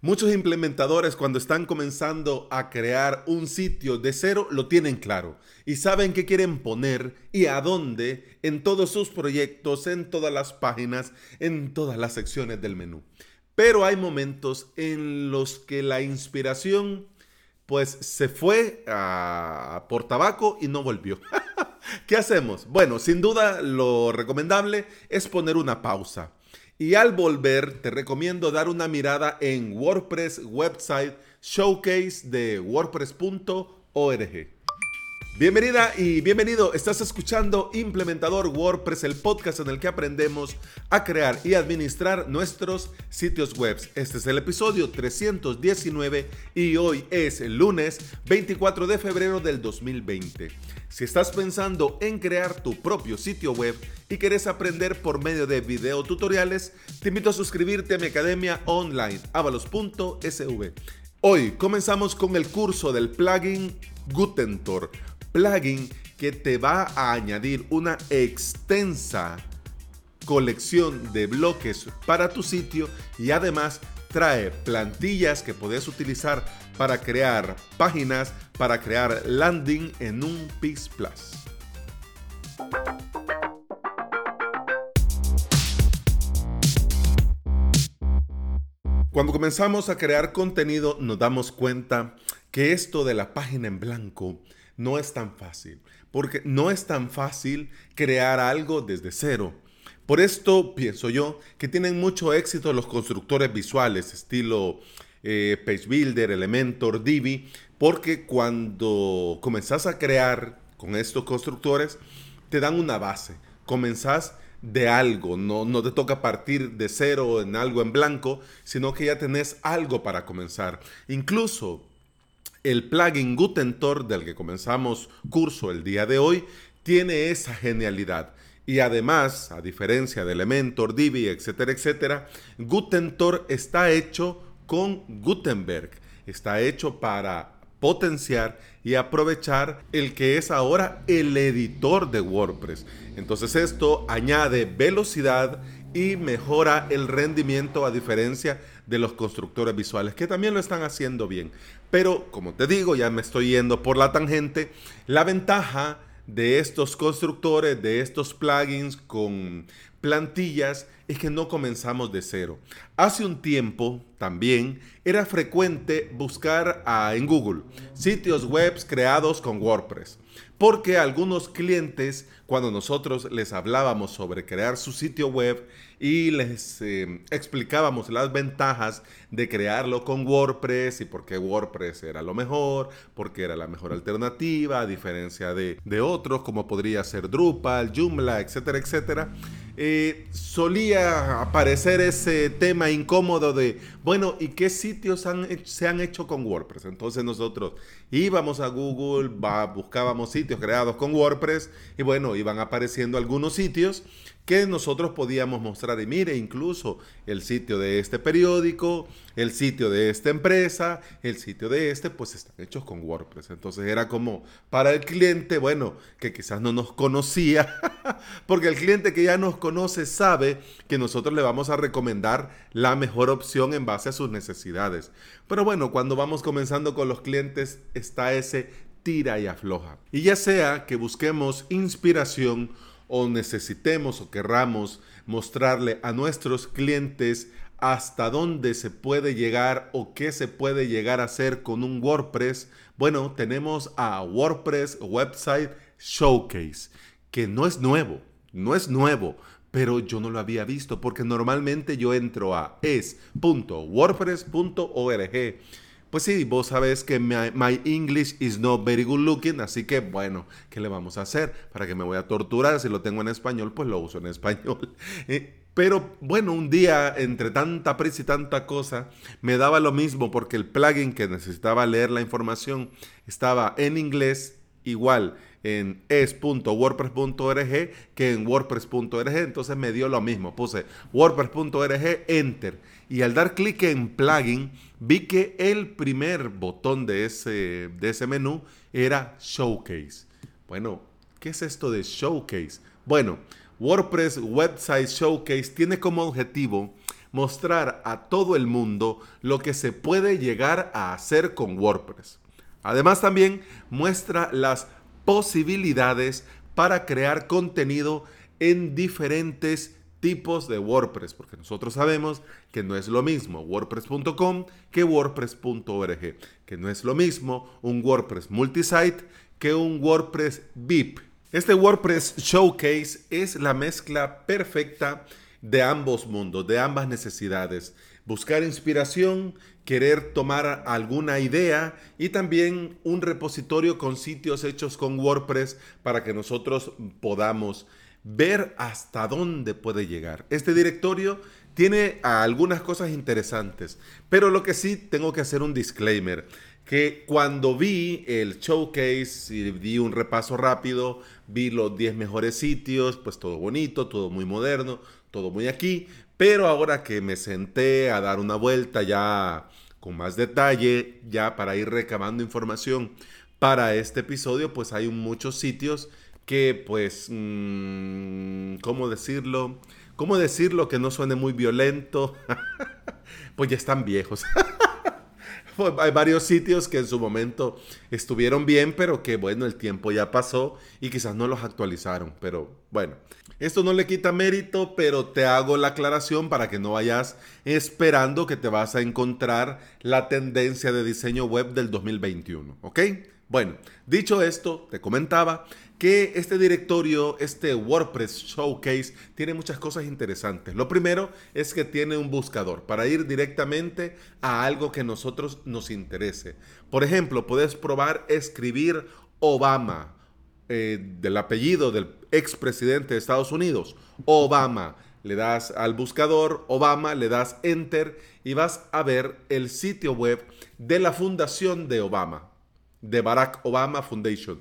Muchos implementadores cuando están comenzando a crear un sitio de cero lo tienen claro y saben qué quieren poner y a dónde en todos sus proyectos, en todas las páginas, en todas las secciones del menú. Pero hay momentos en los que la inspiración pues se fue a, por tabaco y no volvió. ¿Qué hacemos? Bueno, sin duda lo recomendable es poner una pausa y al volver, te recomiendo dar una mirada en WordPress Website Showcase de wordpress.org. Bienvenida y bienvenido. Estás escuchando Implementador WordPress, el podcast en el que aprendemos a crear y administrar nuestros sitios web. Este es el episodio 319 y hoy es el lunes 24 de febrero del 2020. Si estás pensando en crear tu propio sitio web y quieres aprender por medio de video tutoriales, te invito a suscribirte a mi academia online avalos.sv. Hoy comenzamos con el curso del plugin Gutentor, plugin que te va a añadir una extensa colección de bloques para tu sitio y además trae plantillas que puedes utilizar para crear páginas, para crear landing en un Pix Plus. Cuando comenzamos a crear contenido nos damos cuenta que esto de la página en blanco no es tan fácil, porque no es tan fácil crear algo desde cero. Por esto pienso yo que tienen mucho éxito los constructores visuales, estilo eh, Page Elementor, Divi, porque cuando comenzás a crear con estos constructores, te dan una base. Comenzás de algo, no, no te toca partir de cero en algo en blanco, sino que ya tenés algo para comenzar. Incluso el plugin Gutentor del que comenzamos curso el día de hoy tiene esa genialidad y además, a diferencia de Elementor, Divi, etcétera, etcétera, Gutentor está hecho con Gutenberg. Está hecho para potenciar y aprovechar el que es ahora el editor de WordPress. Entonces esto añade velocidad y mejora el rendimiento a diferencia de los constructores visuales que también lo están haciendo bien. Pero como te digo, ya me estoy yendo por la tangente, la ventaja de estos constructores, de estos plugins con plantillas, es que no comenzamos de cero. Hace un tiempo también era frecuente buscar en Google sitios web creados con WordPress, porque algunos clientes, cuando nosotros les hablábamos sobre crear su sitio web, y les eh, explicábamos las ventajas de crearlo con WordPress y por qué WordPress era lo mejor, porque era la mejor alternativa a diferencia de, otros como podría ser Drupal, Joomla, etcétera, etcétera. Eh, solía aparecer ese tema incómodo de, bueno, ¿y qué sitios se han hecho con WordPress? Entonces nosotros íbamos a Google, buscábamos sitios creados con WordPress y bueno, iban apareciendo algunos sitios que nosotros podíamos mostrar. Y mire, incluso el sitio de este periódico, el sitio de esta empresa, el sitio de este, pues están hechos con WordPress. Entonces era como para el cliente, bueno, que quizás no nos conocía, porque el cliente que ya nos conoce sabe que nosotros le vamos a recomendar la mejor opción en base a sus necesidades. Pero bueno, cuando vamos comenzando con los clientes está ese tira y afloja. Y ya sea que busquemos inspiración, o necesitemos o querramos mostrarle a nuestros clientes hasta dónde se puede llegar o qué se puede llegar a hacer con un WordPress, bueno, tenemos a WordPress Website Showcase, que no es nuevo, no es nuevo, pero yo no lo había visto porque normalmente yo entro a es.wordpress.org pues sí, vos sabés que my, English is not very good looking, así que bueno, ¿qué le vamos a hacer? ¿Para que me voy a torturar? Si lo tengo en español, pues lo uso en español. Eh, pero bueno, un día, entre tanta prisa y tanta cosa, me daba lo mismo porque el plugin que necesitaba leer la información estaba en inglés igual en es.wordpress.org que en wordpress.org, entonces me dio lo mismo, puse wordpress.org, enter, y al dar clic en plugin, vi que el primer botón de ese, de ese menú era Showcase. Bueno, ¿qué es esto de Showcase? Bueno, WordPress Website Showcase tiene como objetivo mostrar a todo el mundo lo que se puede llegar a hacer con WordPress. Además también muestra las posibilidades para crear contenido en diferentes tipos de WordPress, porque nosotros sabemos que no es lo mismo WordPress.com que WordPress.org, que no es lo mismo un WordPress multisite que un WordPress VIP. Este WordPress Showcase es la mezcla perfecta de ambos mundos, de ambas necesidades. Buscar inspiración, querer tomar alguna idea y también un repositorio con sitios hechos con WordPress para que nosotros podamos ver hasta dónde puede llegar. Este directorio tiene algunas cosas interesantes, pero lo que sí tengo que hacer un disclaimer, que cuando vi el showcase y di un repaso rápido, vi los 10 mejores sitios, pues todo bonito, todo muy moderno, todo muy aquí, pero ahora que me senté a dar una vuelta ya con más detalle, ya para ir recabando información para este episodio, pues hay muchos sitios que pues, mm, ¿cómo decirlo? ¿Cómo decirlo que no suene muy violento? pues ya están viejos. Pues, hay varios sitios que en su momento estuvieron bien, pero que bueno, el tiempo ya pasó y quizás no los actualizaron. Pero bueno, esto no le quita mérito, pero te hago la aclaración para que no vayas esperando que te vas a encontrar la tendencia de diseño web del 2021. ¿Ok? Bueno, dicho esto, te comentaba que este directorio, este WordPress Showcase, tiene muchas cosas interesantes. Lo primero es que tiene un buscador para ir directamente a algo que nosotros nos interese. Por ejemplo, puedes probar escribir Obama, eh, del apellido del expresidente de Estados Unidos, Obama. Le das al buscador Obama, le das Enter y vas a ver el sitio web de la fundación de Obama, de Barack Obama Foundation.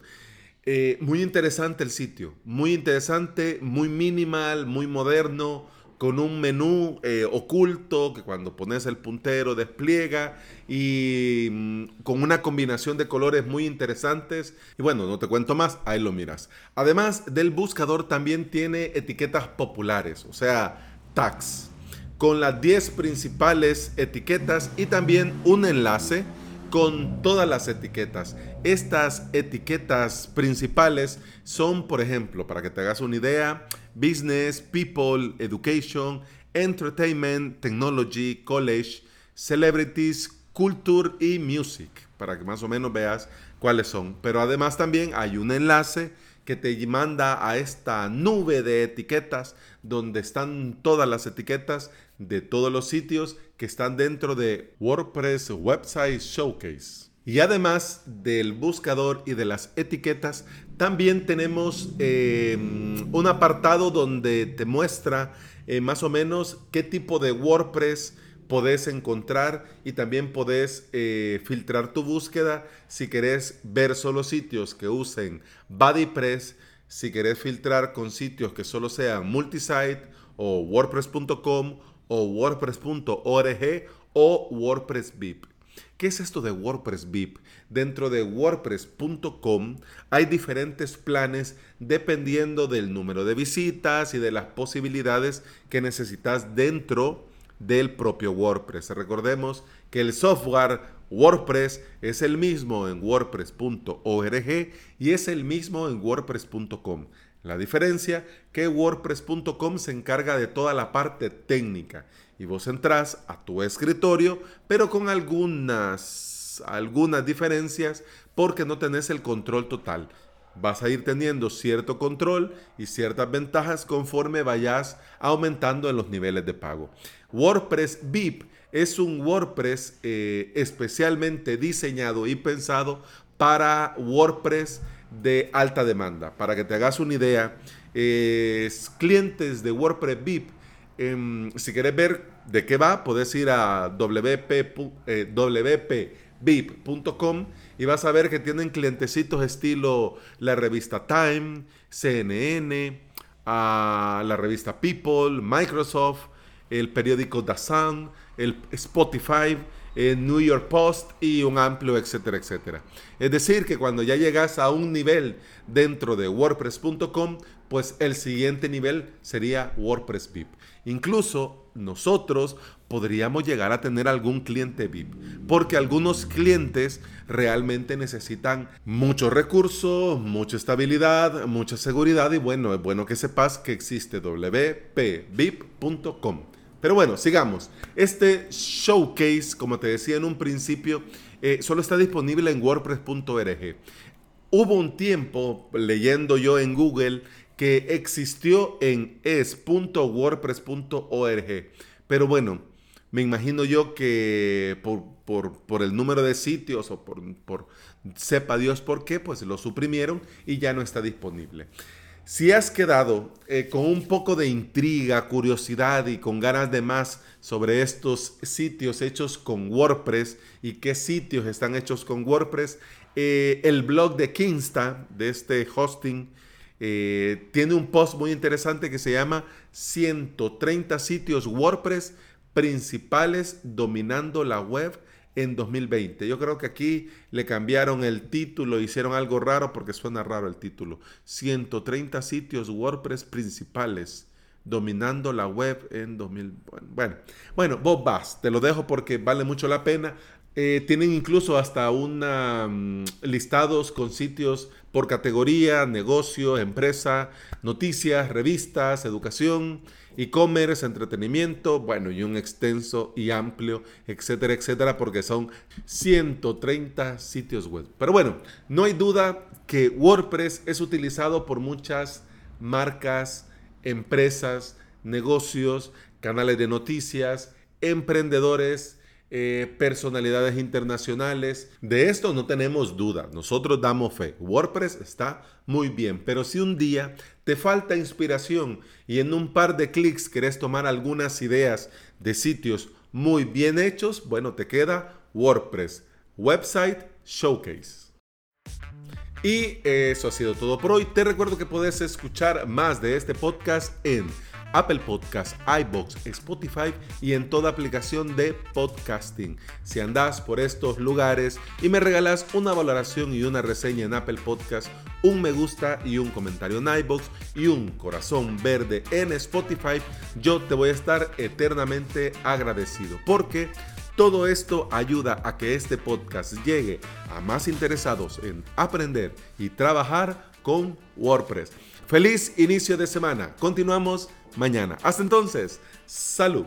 Eh, muy interesante el sitio, muy interesante, muy minimal, muy moderno, con un menú eh, oculto que cuando pones el puntero despliega y mm, con una combinación de colores muy interesantes. Y bueno, no te cuento más, ahí lo miras. Además del buscador también tiene etiquetas populares, o sea, tags, con las 10 principales etiquetas y también un enlace con todas las etiquetas. Estas etiquetas principales son, por ejemplo, para que te hagas una idea, business, people, education, entertainment, technology, college, celebrities, culture y music, para que más o menos veas cuáles son. Pero además también hay un enlace que te manda a esta nube de etiquetas donde están todas las etiquetas de todos los sitios que están dentro de WordPress Website Showcase. Y además del buscador y de las etiquetas, también tenemos eh, un apartado donde te muestra eh, más o menos qué tipo de WordPress podés encontrar y también podés eh, filtrar tu búsqueda si querés ver solo sitios que usen BuddyPress, si querés filtrar con sitios que solo sean multisite o wordpress.com o wordpress.org o WordPress VIP. ¿Qué es esto de WordPress VIP? Dentro de wordpress.com hay diferentes planes dependiendo del número de visitas y de las posibilidades que necesitas dentro del propio WordPress. Recordemos que el software WordPress es el mismo en wordpress.org y es el mismo en wordpress.com. La diferencia que WordPress.com se encarga de toda la parte técnica y vos entrás a tu escritorio, pero con algunas, algunas diferencias porque no tenés el control total. Vas a ir teniendo cierto control y ciertas ventajas conforme vayas aumentando en los niveles de pago. WordPress VIP es un WordPress eh, especialmente diseñado y pensado para WordPress de alta demanda. Para que te hagas una idea, clientes de WordPress VIP, em, si quieres ver de qué va, puedes ir a wp, eh, y vas a ver que tienen clientecitos estilo la revista Time, CNN, a la revista People, Microsoft, el periódico The Sun, el Spotify, el New York Post y un amplio etcétera, etcétera. Es decir, que cuando ya llegas a un nivel dentro de WordPress.com, pues el siguiente nivel sería WordPress VIP. Incluso nosotros podríamos llegar a tener algún cliente VIP, porque algunos clientes realmente necesitan mucho recurso, mucha estabilidad, mucha seguridad y bueno, es bueno que sepas que existe wpvip.com. Pero bueno, sigamos. Este showcase, como te decía en un principio, eh, solo está disponible en wordpress.org. Hubo un tiempo leyendo yo en Google que existió en es.wordpress.org. Pero bueno, me imagino yo que por, el número de sitios o por, por sepa Dios por qué, pues lo suprimieron y ya no está disponible. Si has quedado eh, con un poco de intriga, curiosidad y con ganas de más sobre estos sitios hechos con WordPress y qué sitios están hechos con WordPress, eh, el blog de Kinsta, de este hosting, eh, tiene un post muy interesante que se llama 130 sitios WordPress principales dominando la web en 2020. Yo creo que aquí le cambiaron el título, hicieron algo raro porque suena raro el título. 130 sitios WordPress principales dominando la web en 2020. Bueno, bueno, vos vas, te lo dejo porque vale mucho la pena. Eh, tienen incluso hasta una mm, listados con sitios por categoría, negocio, empresa, noticias, revistas, educación, e-commerce, entretenimiento, bueno, y un extenso y amplio, etcétera, etcétera, porque son 130 sitios web. Pero bueno, no hay duda que WordPress es utilizado por muchas marcas, empresas, negocios, canales de noticias, emprendedores, eh, personalidades internacionales. De esto no tenemos duda, nosotros damos fe. WordPress está muy bien, pero si un día te falta inspiración y en un par de clics querés tomar algunas ideas de sitios muy bien hechos, bueno, te queda WordPress, Website Showcase. Y eso ha sido todo por hoy. Te recuerdo que puedes escuchar más de este podcast en Apple Podcasts, iBox, Spotify y en toda aplicación de podcasting. Si andas por estos lugares y me regalas una valoración y una reseña en Apple Podcasts, un me gusta y un comentario en iBox y un corazón verde en Spotify, yo te voy a estar eternamente agradecido porque todo esto ayuda a que este podcast llegue a más interesados en aprender y trabajar con WordPress. Feliz inicio de semana. Continuamos mañana. Hasta entonces, salud.